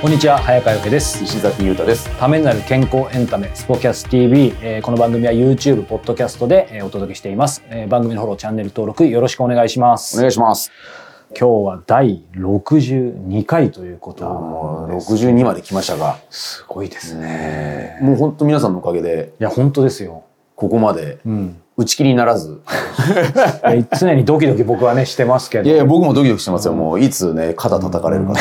こんにちは早川由紀です。石崎裕太です。ためになる健康エンタメスポキャス TV、えーこの番組は YouTube ポッドキャストで、えーお届けしています、えー番組のフォローチャンネル登録よろしくお願いします。お願いします。今日は第62回ということもうです62まで来ましたが、すごいですね。もう本当皆さんのおかげで、いや本当ですよ。ここまで。うん打ち切りにならず。常にドキドキ僕はねしてますけどいやいや、僕もドキドキしてますよ。もういつね、肩叩かれるかな。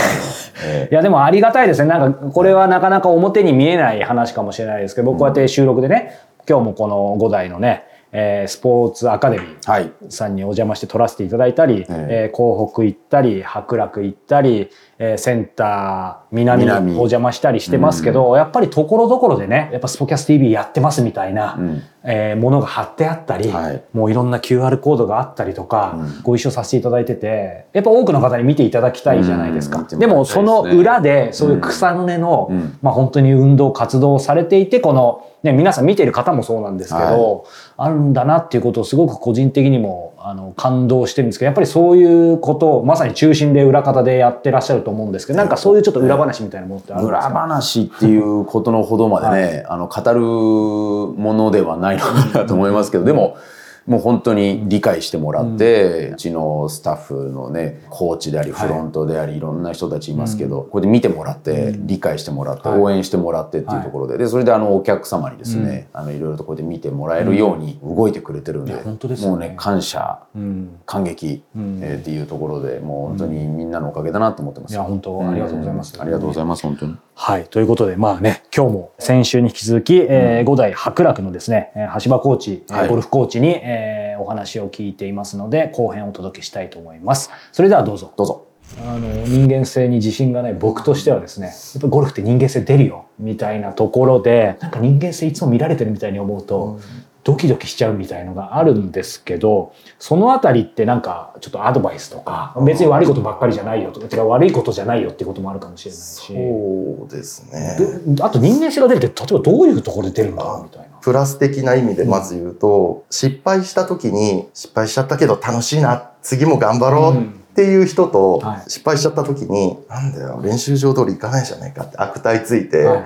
えいやでもありがたいですね。なんかこれはなかなか表に見えない話かもしれないですけど、僕こうやって収録でね、今日もこの5台のね、えースポーツアカデミーえはい。さんにお邪魔して撮らせていただいたり、えー。港北行ったり、白楽行ったり、えーセンター南に南。お邪魔したりしてますけど、やっぱりところどころでね、やっぱスポキャス TV やってますみたいな、ん。えーものが貼ってあったり、はい。もういろんな QR コードがあったりとか、ご一緒させていただいてて、やっぱ多くの方に見ていただきたいじゃないですか。ですねでもその裏で、そういう草の根の、うん。まあ本当に運動活動をされていて、この、ね、皆さん見ている方もそうなんですけど、あるんだなっていうことをすごく個人的にもあの感動してるんですけど、やっぱりそういうことをまさに中心で裏方でやってらっしゃると思うんですけど、なんかそういうちょっと裏話みたいなものってあるんです裏か話っていうことのほどまでね、あの、語るものではないのかなと思いますけど、でも、もう本当に理解してもらって、うちのスタッフのね、コーチであり、フロントであり、いろんな人たちいますけど、これで見てもらって、理解してもらって、はい。応援してもらってっていうところで、で、それであの、お客様にですね、あの、いろいろとこうやって見てもらえるように動いてくれてるんで、もうね、感謝、うん。感激、ん。えーっていうところで、もう本当にみんなのおかげだなと思ってます。いや本当ありがとうございます。ん。ありがとうございます、本当に。はい。ということで、まあね、今日も先週に引き続き、えー五代白楽のですね、えー橋場コーチ、えーはいゴルフコーチに、えーお話を聞いていますので、後編をお届けしたいと思います。それではどうぞ。どうぞ。あの、人間性に自信がない僕としてはですね、やっぱゴルフって人間性出るよ、みたいなところで、なんか人間性いつも見られてるみたいに思うと、ドキドキしちゃうみたいのがあるんですけど、そのあたりってなんかちょっとアドバイスとか、別に悪いことばっかりじゃないよとか、悪いことじゃないよっていうこともあるかもしれないし。そうですね。どあと人間性が出るって例えばどういうところで出るんだろうみたいな。プラス的な意味でまず言うと、失敗した時に、失敗しちゃったけど楽しいな、次も頑張ろうっていう人と、はい失敗しちゃった時に、なんだよ、練習場通り行かないじゃないかって悪態ついて、はい、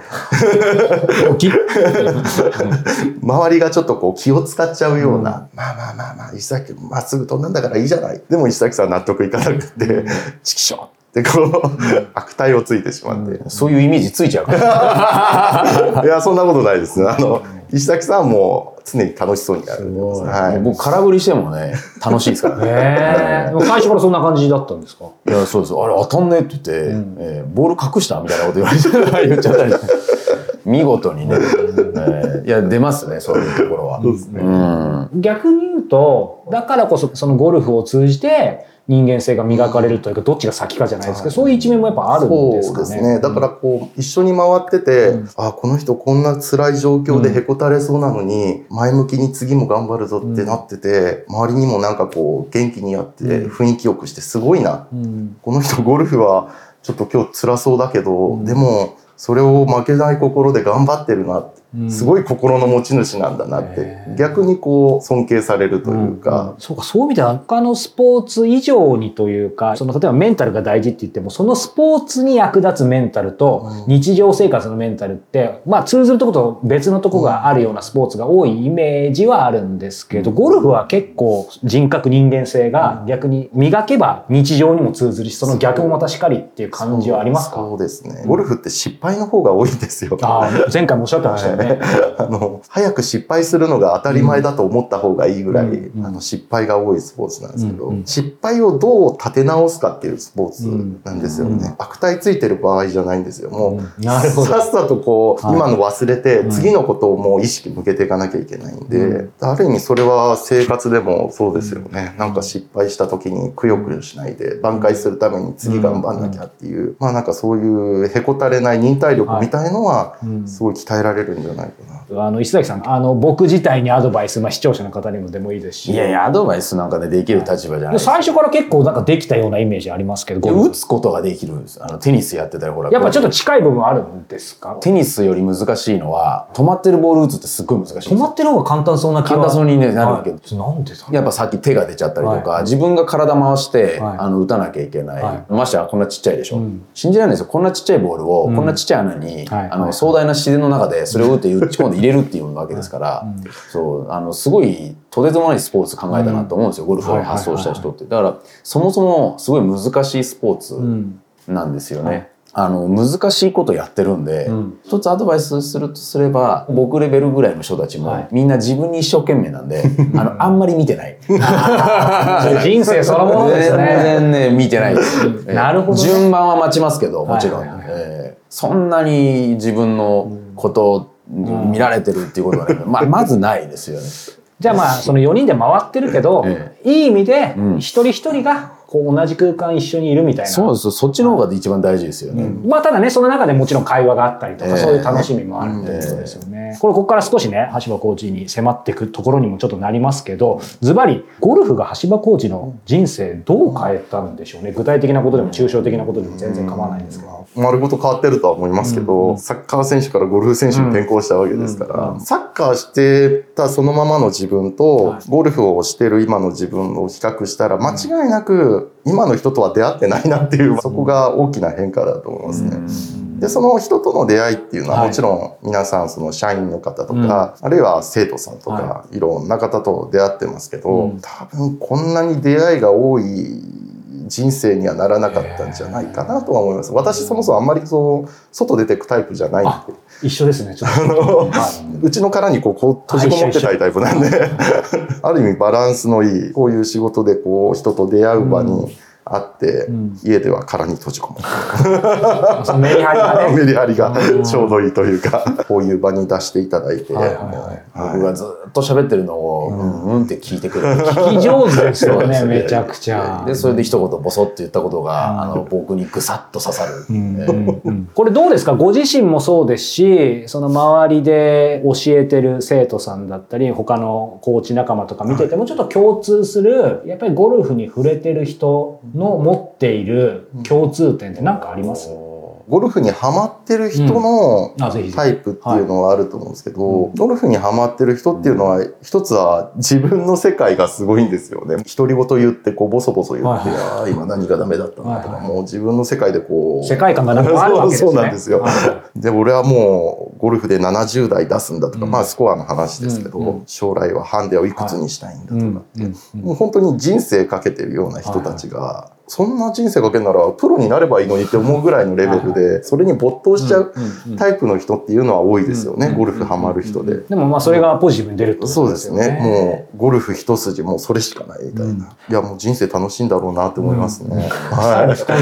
周りがちょっとこう気を使っちゃうような、まあまあまあまあ、石崎まっすぐ飛んだんだからいいじゃない。でも石崎さん納得いかなくて、チキショーってこう、悪態をついてしまって。そういうイメージついちゃうから。いや、そんなことないです。あの、石崎さんはもう常に楽しそうにやるはい。僕空振りしてもね、楽しいですからね。最初からそんな感じだったんですか？いや、そうです。あれ当たんねえって言って、んえーボール隠したみたいなこと言われて言っちゃったりして。見事にね、えーいや、出ますね、そういうところは。そうですねうん。逆に言うと、だからこそそのゴルフを通じて人間性が磨かれるというか、どっちが先かじゃないですけど、そういう一面もやっぱあるんですかね。そうですね。だからこう、一緒に回ってて、あ、この人こんな辛い状況でへこたれそうなのに、前向きに次も頑張るぞってなってて、周りにもなんかこう、元気にやって雰囲気よくしてすごいな。うん。この人ゴルフはちょっと今日辛そうだけど、でも、それを負けない心で頑張ってるなってうんすごい心の持ち主なんだなって。逆にこう尊敬されるというか、そうか、そういう意味では他のスポーツ以上にというか、その例えばメンタルが大事って言っても、そのスポーツに役立つメンタルと日常生活のメンタルって、まあ通ずるところと別のところがあるようなスポーツが多いイメージはあるんですけど、ゴルフは結構人格人間性が逆に磨けば日常にも通ずるし、その逆もまたしかりっていう感じはありますか？そうですね。ゴルフって失敗の方が多いんですよ。ああ前回もおっしゃってましたよね。あの早く失敗するのが当たり前だと思った方がいいぐらい、うんあの失敗が多いスポーツなんですけど、うんうん。失敗をどう立て直すかっていうスポーツなんですよね、うん悪態ついてる場合じゃないんですよ。もう、さっさとこう、はい今の忘れて、うん次のことをもう意識向けていかなきゃいけないんで、うん。ある意味それは生活でもそうですよね、なんか失敗した時にくよくよしないで挽回するために次頑張んなきゃっていう、まあなんかそういうへこたれない忍体力みたいのはうん。すごい鍛えられるんじゃないかな。あの石崎さんあの僕自体にアドバイス、まあ、視聴者の方にもでもいいですしいやいや、アドバイスなんかね、できる立場じゃない。最初から結構なんかできたようなイメージありますけど打つことができるんです。あの、テニスやってたら、ほら。やっぱちょっと近い部分あるんですか？テニスより難しいのは、止まってるボール打つってすっごい難しい。止まってる方が簡単そうな気が簡単そうにねなるけど。はいなんでだやっぱさっき手が出ちゃったりとか、はい。自分が体回して、はいあの打たなきゃいけない、はましてやこんなちっちゃいでしょ、うん。信じられないですよこんなちっちゃいボールを、うん。こんなちっちゃい穴に、はい。あのはい壮大な自然の中でそれを打って打ち込んで入れるっていうわけですから、うん。そう。あのすごいとてつもないスポーツ考えたなと思うんですよ、ゴルフを発想した人って、だからそもそもすごい難しいスポーツうん。なんですよね。はいあの難しいことやってるんで、うん。一つアドバイスするとすれば僕レベルぐらいの人たちも、はい。みんな自分に一生懸命なんで あのあんまり見てない。人生そのものですね。全然ね見てない。です、ん。なるほどね。順番は待ちますけどもちろん、はいはいはい。えーそんなに自分のことを見られてるっていうことはね、まあ、まずないですよね。じゃあまあその4人で回ってるけど、えいい意味でうん一人一人がこう同じ空間一緒にいるみたいな。そうですそっちの方が一番大事ですよね。まあただね、その中でもちろん会話があったりとか、ええそういう楽しみもあるっていうことですよね。これ、ここから少しね、橋場コーチに迫っていくところにもちょっとなりますけど、ズバリ、ゴルフが橋場コーチの人生どう変えたんでしょうね。具体的なことでも抽象的なことでも全然構わないんですけど。丸ごと変わってるとは思いますけど、サッカー選手からゴルフ選手に転向したわけですから、うんサッカーしてたそのままの自分と、はいゴルフをしてる今の自分を比較したら、間違いなく今の人とは出会ってないなっていう、そこが大きな変化だと思いますね。で、その人との出会いっていうのははい。もちろん皆さんその社員の方とか、あるいは生徒さんとか、、はいろんな方と出会ってますけど、うん。多分こんなに出会いが多い人生にはならなかったんじゃないかなとは思います。私そもそもあんまりそう、外出てくタイプじゃないんで。一緒ですね、ちょっと。はいうちの殻にこうこう閉じこもってたいタイプなんで、ある意味バランスのいい、こういう仕事でこう人と出会う場にあって、うん家では殻に閉じこもってメリハリがね。メリハリがうんちょうどいいというか、こういう場に出していただいて、はいはいはいはい僕がずっと喋ってるのを、うん、うんって聞いてくれる。聞き上手ですよね、めちゃくちゃ。で、それで一言ボソって言ったことうん。が、あの、僕にぐさっと刺さる。これどうですか？ご自身もそうですしその周りで教えてる生徒さんだったり他のコーチ仲間とか見ててもちょっと共通するやっぱりゴルフに触れてる人の持っている共通点って何かあります、ゴルフにハマってる人のタイプっていうのはあると思うんですけど、ゴルフにハマってる人っていうのは、一つは自分の世界がすごいんですよね。独り言言って、こう、ボソボソ言って、はいああ、今何がダメだったな。とか、もう自分の世界でこう、世界観がなんかあるわけですね。そうなんですよ。はいで、俺はもう、ゴルフで70代出すんだとか、うん。まあ、スコアの話ですけど、将来はハンデをいくつにしたいんだとかうんって、うんもう本当に人生かけてるような人たちが、そんな人生かけるならプロになればいいのにって思うぐらいのレベルで、それに没頭しちゃうタイプの人っていうのは多いですよね、うんゴルフハマる人で。でもまあそれがポジティブに出るってことそうでよねですすね。もう、ゴルフ一筋、もうそれしかないみたいな。うんいや、もう人生楽しいんだろうなって思いますね。はい だか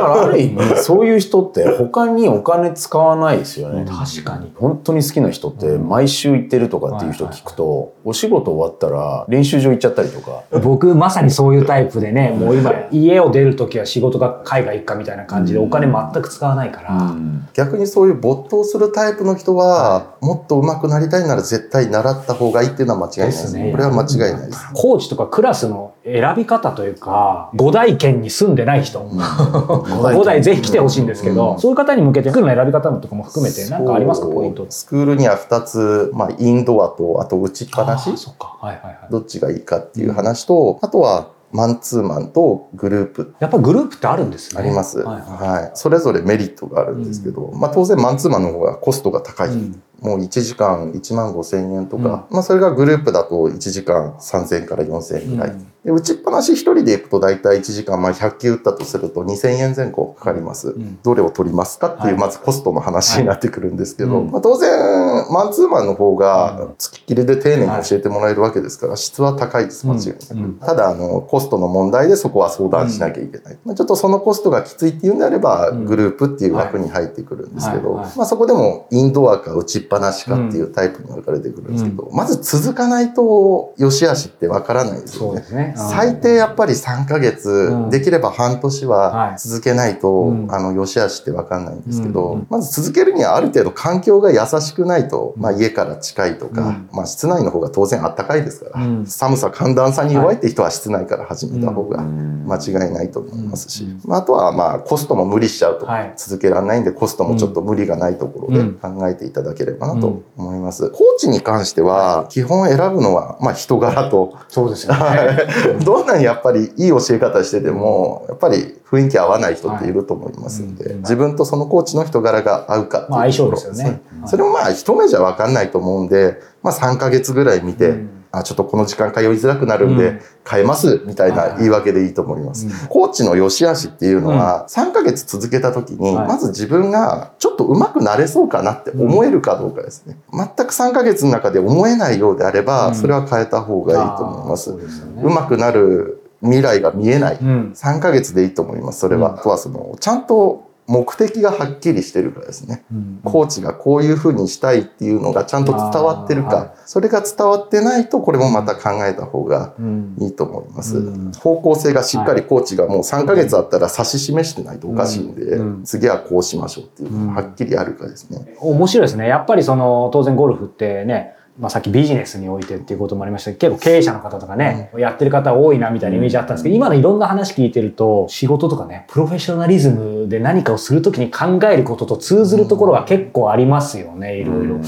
らある意味、そういう人って他にお金使わないですよね。確かに本当に好きな人って毎週行ってるとかっていう人聞くと、お仕事終わったら練習場行っちゃったりとか。僕まさにそういうタイプでねもう今家を出る時は仕事が海外行くかみたいな感じでお金全く使わないから、逆にそういう没頭するタイプの人は、もっと上手くなりたいなら絶対習った方がいいっていうのは間違いないです。ですね。これは間違いないです。コーチとかクラスの選び方というか五大県に住んでない人、五大ぜひ来てほしいんですけど、そういう方に向けて服の選び方とかも含めて何かありますか？ポイントスクールには2つ、まあ、インドアと、あと打ちっぱなし？あー、そっか。はいはいはい。どっちがいいかっていう話と、あとはマンツーマンとグループやっぱグループってあるんですねあります。はいはいはい。それぞれメリットがあるんですけど、まあ当然マンツーマンの方がコストが高い。うんもう1時間1万5千円とか、まあそれがグループだと1時間3000円から4000円ぐらい。うんで打ちっぱなし1人で行くと大体1時間、まあ100球打ったとすると2000円前後かかります。ん。どれを取りますかっていう、はい。まずコストの話になってくるんですけど、うん。まあ当然、マンツーマンの方うが付きっきりで丁寧に教えてもらえるわけですから、質は高いです、間違いなく。うん。ただ、あの、コストの問題でそこは相談しなきゃいけない。まあちょっとそのコストがきついっていうんであれば、うん。グループっていう枠に入ってくるんですけど、はい。はい。まあそこでもインドアか打ちっぱなしかっていうタイプに分かれてくるんですけど、まず続かないと良し悪しってわからないですよね。最低やっぱり3ヶ月、うん。できれば半年ははい。続けないと、うん。あの、良し悪しってわかんないんですけど、うん。まず続けるにはある程度環境が優しくないと、まあ家から近いとか、うん。まあ室内の方が当然あったかいですから、うん。寒さ寒暖差に弱いって人は室内から始めた方がうん。間違いないと思いますし、うん。まああとはまあコストも無理しちゃうとはい。続けられないんで、コストもちょっと無理がないところでうん。考えていただければなと思います。コーチに関しては、基本選ぶのは、まあ人柄と、そうですよね。は いどんなにやっぱりいい教え方してても、やっぱり雰囲気合わない人っていると思いますんで、自分とそのコーチの人柄が合うかっていうところですよね。それもまあ一目じゃわかんないと思うんで、まあ3ヶ月ぐらい見て、うんあ、ちょっとこの時間通いづらくなるんでうん、変えますみたいな言い訳でいいと思います。コーチの良し悪しっていうのは、3ヶ月続けた時に、はいまず自分がちょっと上手くなれそうかなって思えるかどうかですね。全く3ヶ月の中で思えないようであれば、うんそれは変えた方がいいと思います。上手くなる未来が見えない。うん。3ヶ月でいいと思います。それは。うんあとはその、ちゃんと目的がはっきりしてるからですね。うんコーチがこういうふうにしたいっていうのがちゃんと伝わってるか、はいそれが伝わってないとこれもまた考えた方がうんいいと思います。うん方向性がしっかりコーチがもう3ヶ月あったら指し示してないとおかしいんで、うん次はこうしましょうっていうのがはっきりあるかですね。面白いですね。やっぱりその、当然ゴルフってね、まあさっきビジネスにおいてっていうこともありました。けど、結構経営者の方とかね、やってる方多いなみたいなイメージあったんですけど、今のいろんな話聞いてると、仕事とかね、プロフェッショナリズムで何かをするときに考えることと通ずるところが結構ありますよね、いろいろ。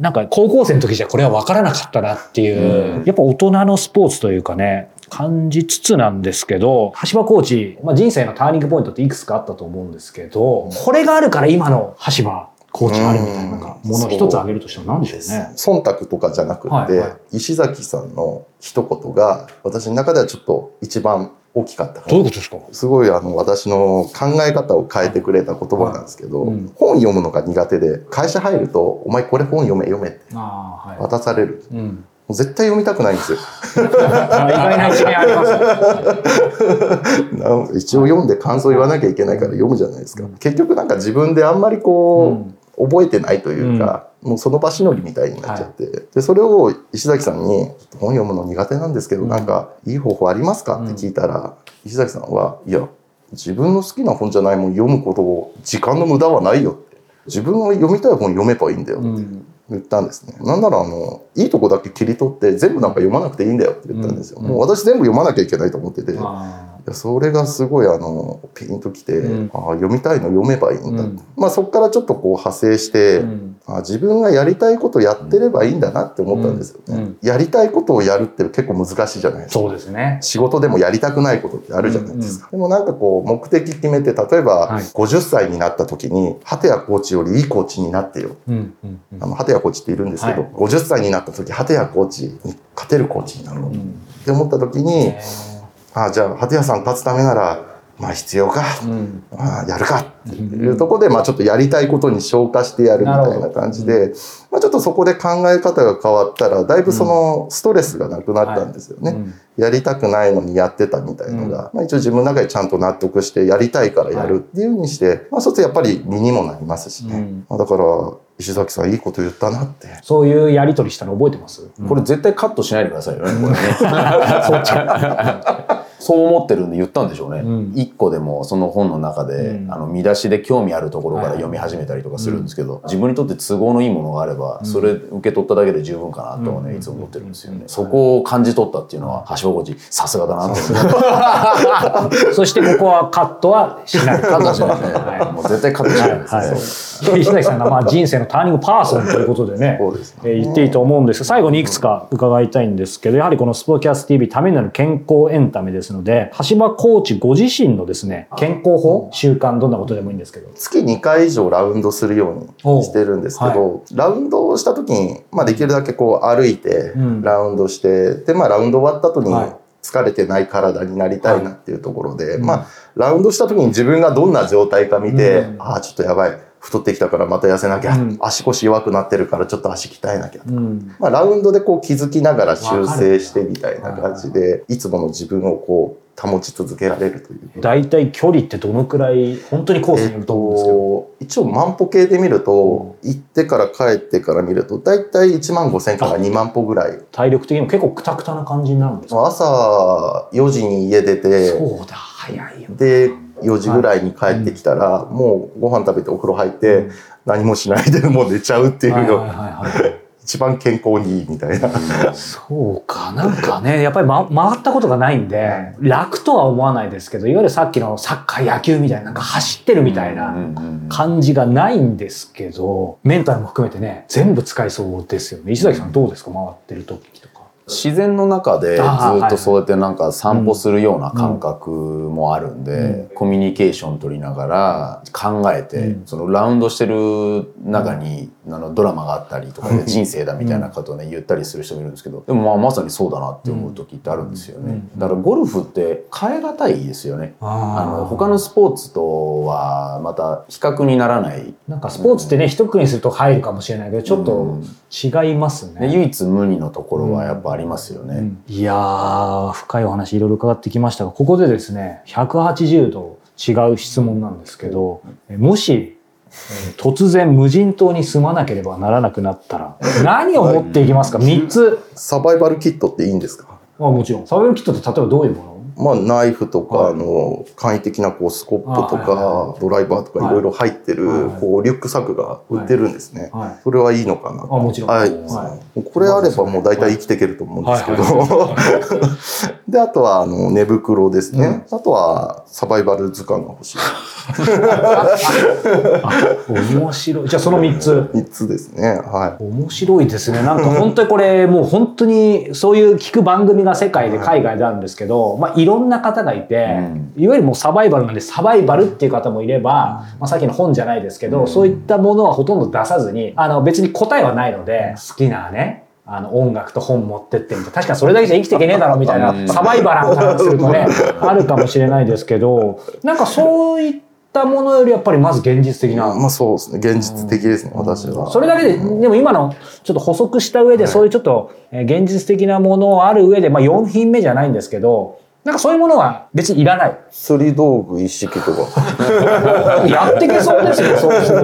なんか高校生の時じゃこれは分からなかったなっていう、うん。やっぱ大人のスポーツというかね、感じつつなんですけど、橋場コーチ、まあ、人生のターニングポイントっていくつかあったと思うんですけど、これがあるから今の橋場コーチがあるみたいなものを一つ挙げるとしたら何でしょうね。忖度とかじゃなくて、はいはい。石崎さんの一言が私の中ではちょっと一番大きかったどういうことですか？すごいあの私の考え方を変えてくれた言葉なんですけど、はいうん。本読むのが苦手で会社入ると「お前これ本読め読め」って。渡される。うん。もう絶対読みたくないんですよ。あ意外な一面ありますね。な一応読んで感想言わなきゃいけないから読むじゃないですか。結局なんか自分であんまりこう、覚えてないというか、もうその場しのぎみたいになっちゃって、でそれを石崎さんに「本読むの苦手なんですけど、うんなんかいい方法ありますか?」って聞いたら、石崎さんは「いや自分の好きな本じゃないもん読むことを時間の無駄はないよ」って自分が読みたい本読めばいいんだよってうん。言ったんですね。なんならあのいいとこだけ切り取って全部なんか読まなくていいんだよって言ったんですよ。うんもう私全部読まなきゃいけないと思ってて。それがすごいあのピンときて、うん。ああ読みたいの読めばいいんだ、うん。まあそこからちょっとこう派生して、ーうん。あ自分がやりたいことやってればいいんだなって思ったんですよね、うん。うん。やりたいことをやるって結構難しいじゃないですか。そうですね。仕事でもやりたくないことってあるじゃないですか、でもなんかこう目的決めて例えばはい。50歳になった時に鳩谷コーチよりいいコーチになってよ。うん。うん。うん。あの鳩谷コーチっているんですけど、はい。50歳になった時鳩谷コーチに勝てるコーチになろう。っうん。て思った時に、へあじゃあ鳩谷さん立つためならまあ必要か、ーうん。あやるか。っていうところで、まあちょっとやりたいことに消化してやるみたいな感じで、まあちょっとそこで考え方が変わったら、だいぶそのストレスがなくなったんですよね。うん。やりたくないのにやってたみたいのが、まあ一応自分の中でちゃんと納得して、やりたいからやるっていうふうにして、まあそうするとやっぱり身にもなりますしね。うん。まあだから、石崎さんいいこと言ったなって。そういうやりとりしたの覚えてます？これ絶対カットしないでくださいよね、これね。そう思ってるんで言ったんでしょうね。うん一個でもその本の中で、うんあの見出しで興味あるところから読み始めたりとかするんですけど、自分にとって都合のいいものがあれば、それ受け取っただけで十分かなとはね、うんいつも思ってるんですよね。うんそこを感じ取ったっていうのは、橋本コーチ、さすがだなって。そしてここはカットはしない。カットしないね。はもう絶対カットしないですね。はいで石崎さんがまあ人生のターニングパーソンということでねですね。えー言っていいと思うんです。が最後にいくつか伺いたいんですけどやはりこのスポーキャス TV ためになる健康エンタメですので橋場コーチご自身のですね健康法習慣どんなことでもいいんですけど。月2回以上ラウンドするようにしてるんですけど、ラウンドをした時に、まあ、できるだけこう歩いてうん。ラウンドして、で、まあ、ラウンド終わった後にはい。疲れてない体になりたいなっていうところで、うん。まあ、ラウンドした時に自分がどんな状態か見て、うん。ああ、ちょっとやばい。太ってきたからまた痩せなきゃ。うん足腰弱くなってるからちょっと足鍛えなきゃ。うんまあ、ラウンドでこう気づきながら修正してみたいな感じで、いつもの自分をこう保ち続けられるという。大体距離ってどのくらい本当にコースによると思うんですけど、一応万歩計で見ると、行ってから帰ってから見ると、大体1万5千から2万歩ぐらい。体力的にも結構クタクタな感じになるんですか？朝4時に家出て、そうだ早いよで、4時ぐらいに帰ってきたら、もうご飯食べてお風呂入って、何もしないでもう寝ちゃうっていうのはいはいはいはい 一番健康にいいみたいな。そうか、なんかね、やっぱり、ま、回ったことがないんで、楽とは思わないですけど、いわゆるさっきのサッカー、野球みたいな、なんか走ってるみたいなうんうんうん感じがないんですけど、メンタルも含めてね、全部使いそうですよね。石崎さんどうですか？回ってる時とか。自然の中でずっとそうやってなんか散歩するような感覚もあるんで、コミュニケーション取りながら考えて、うん。そのラウンドしてる中に、あのドラマがあったりとかで人生だみたいなことをね言ったりする人もいるんですけどでもまあまさにそうだなって思う時ってあるんですよね、うん。だからゴルフって変え難いですよね。あの他のスポーツとはまた比較にならない。なんかスポーツってね、一括りにすると入るかもしれないけど、ちょっうん。と違いますね。で唯一無二のところはやっぱありますよね、いやー深いお話いろいろ伺ってきましたがここでですね180度違う質問なんですけどえもし、えー突然無人島に住まなければならなくなったら 何を持っていきますか？3つ。サバイバルキットっていいんですか？あもちろん。サバイバルキットって例えばどういうもの？まあ、ナイフとか、はい。あの、簡易的なこうスコップとか、ドライバーとかいろいろ入ってる、こう、リュックサックが売ってるんですね。はい。それはいいのかなあもちろん。はい。はこれあればもう大体生きていけると思うんですけど。は で、あとは、あの、寝袋ですね。あとは、サバイバル図鑑が欲しい。面白い。じゃあその3つ。3つですね。は面白いですね。なんか本当にこれ、もう本当にそういう聞く番組が世界で海外であるんですけど、まあいろんな方がいて、いわゆるもうサバイバルなんでサバイバルっていう方もいれば、まあさっきの本じゃないですけど、そういったものはほとんど出さずに、あの別に答えはないので、好きなね、あの音楽と本持ってってみたいな。確かにそれだけじゃ生きていけねえだろみたいうんな、サバイバラーからするとね、あるかもしれないですけど、なんかそういったものよりやっぱりまず現実的い。なまあそうですね。現実的ですね、私は。それだけで、でも今のちょっと補足した上で、そういうちょっとえー現実的なものある上で、まあ4品目じゃないんですけど、なんかそういうものは別にいらない。釣り道具一式とか。やってけそうですよ、そうする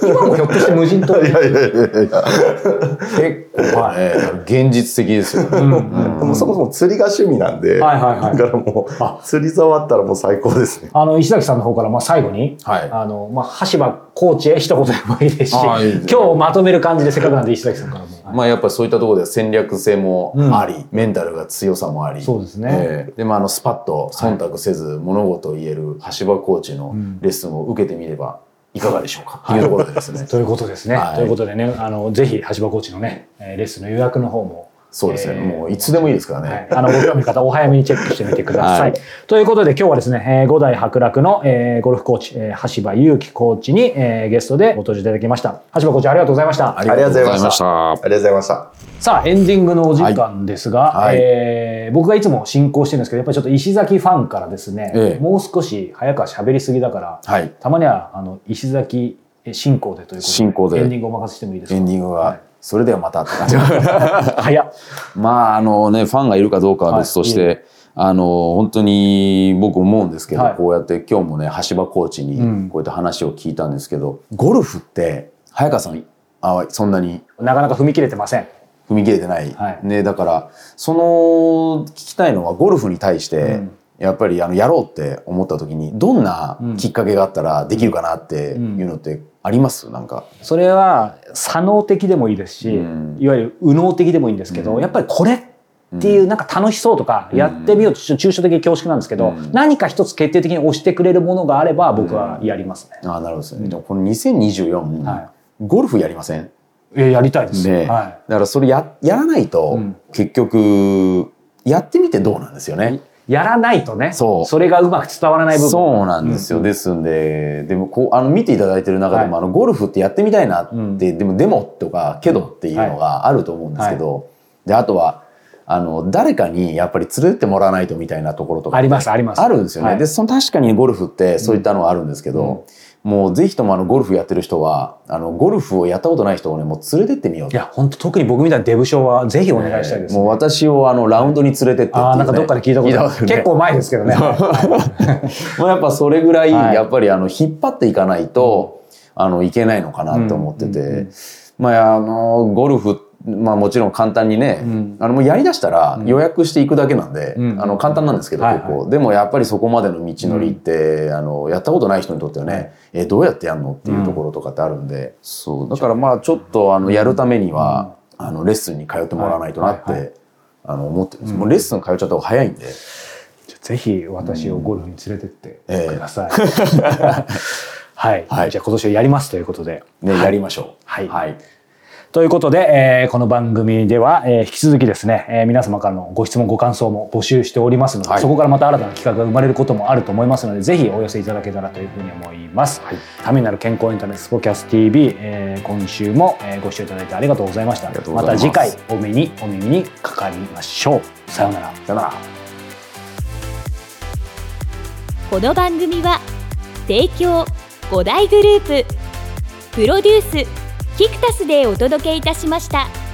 と。今もひょっとして無人島？いやいやいやいや。結構、はい。ええ現実的ですよね、うんもうそもそも釣りが趣味なんで、はいはいはいだからもうあ、釣り竿あったらもう最高ですね。あの、石崎さんの方から、まあ最後に、はいあの、まあ、橋場コーチへ一言でもいいですし、あい今日まとめる感じでせっかくなんで石崎さんからも。はい。まあやっぱりそういったところで戦略性もあり、メンタルが強さもあり。そうですね。ええ。で、まああのスパッと忖度せず物事を言える橋場コーチのレッスンを受けてみればいかがでしょうか、というところでですね。ということですね。はい。ということでね、あの、ぜひ、橋場コーチのね、えーレッスンの予約の方も、そうですね。えーもういつでもいいですからね。はい、あの、ご興味の方、お早めにチェックしてみてください。はいということで、今日はですね、えー五代伯楽の、えーゴルフコーチ、えー橋場祐希コーチに、えーゲストでご登場いただきました。橋場コーチ、ありがとうございました。ありがとうございました。ありがとうございました。さあ、エンディングのお時間ですが、はいはいえー僕がいつも進行してるんですけど、やっぱりちょっと石崎ファンからですね、ええもう少し早くは喋りすぎだから、はい。たまには、あの、石崎進行でということで、進行でエンディングお任せしてもいいですか？エンディングは、はいそれではまたって感じ。早っ。まああのねファンがいるかどうかは別として、はいいあの本当に僕思うんですけど、はい。こうやって今日もね橋場コーチにうん。こうやって話を聞いたんですけど、ゴルフって早川さんあそんなになかなか踏み切れてません。踏み切れてない、はい。ね、だからその聞きたいのはゴルフに対して、うん。やっぱりあのやろうって思った時にどんなきっかけがあったらできるかなっていうのってあります？なんか。それは左脳的でもいいですし、うん。いわゆる右脳的でもいいんですけど、うん。やっぱりこれっていうなんか楽しそうとか、うん。やってみようとちょっと抽象的に恐縮なんですけど、うん。何か一つ決定的に押してくれるものがあれば僕はやりますね。ああなるほどですね。でもこの2024、はゴルフやりません？い、えやりたいです。ね、はだからそれややらないと、うん。結局やってみてどうなんですよね。い、やらないとねそう。れがうまく伝わらない部分。そうなんですよ。ですんで、でもこう、あの、見ていただいてる中でも、はあの、ゴルフってやってみたいなって、うん。でも、でもとか、けどっていうのがあると思うんですけど、で、あとは、あの、誰かにやっぱり連れてってもらわないとみたいなところとか。ありますあります。あるんですよね。はい。で、その確かにゴルフってそういったのはあるんですけど、うんもうぜひともあのゴルフやってる人は、あのゴルフをやったことない人をね、もう連れてってみようと。いや、本当特に僕みたいなデブ賞はぜひお願いしたいです、ね。もう私をあのラウンドに連れてってね。ああ、なんかどっかで聞いたことね。結構前ですけどね。もう。やっぱそれぐらい、はい。やっぱりあの引っ張っていかないと、あのいけないのかなと思ってて、うんうんうんまああのゴルフまあもちろん簡単にね、うん。あのもうやりだしたら予約していくだけなんで、うん。あの簡単なんですけど、はいはい。結構でもやっぱりそこまでの道のりって、あのやったことない人にとってはね、えどうやってやるのっていうところとかってあるんで、そう。だからまあちょっとあのやるためには、あのレッスンに通ってもらわないとなって、はいはい。あの思ってる。ん。です、もうレッスン通っちゃった方が早いんで。ぜひ私をゴルフに連れてってええください。はい、はい。じゃあ今年はやりますということで。ね、はい。やりましょう。はい。はい。ということで、えーこの番組では、えー引き続きですね、えー皆様からのご質問ご感想も募集しておりますので、はい。そこからまた新たな企画が生まれることもあると思いますのでぜひお寄せいただけたらというふうに思います、ためになる健康エンタメスポキャス TV、えー今週も、えーご視聴いただいてありがとうございました。ます。た次回お目にお耳にかかりましょう。さようなら。さよなら。この番組は提供5大グループプロデュースキクタスでお届けいたしました。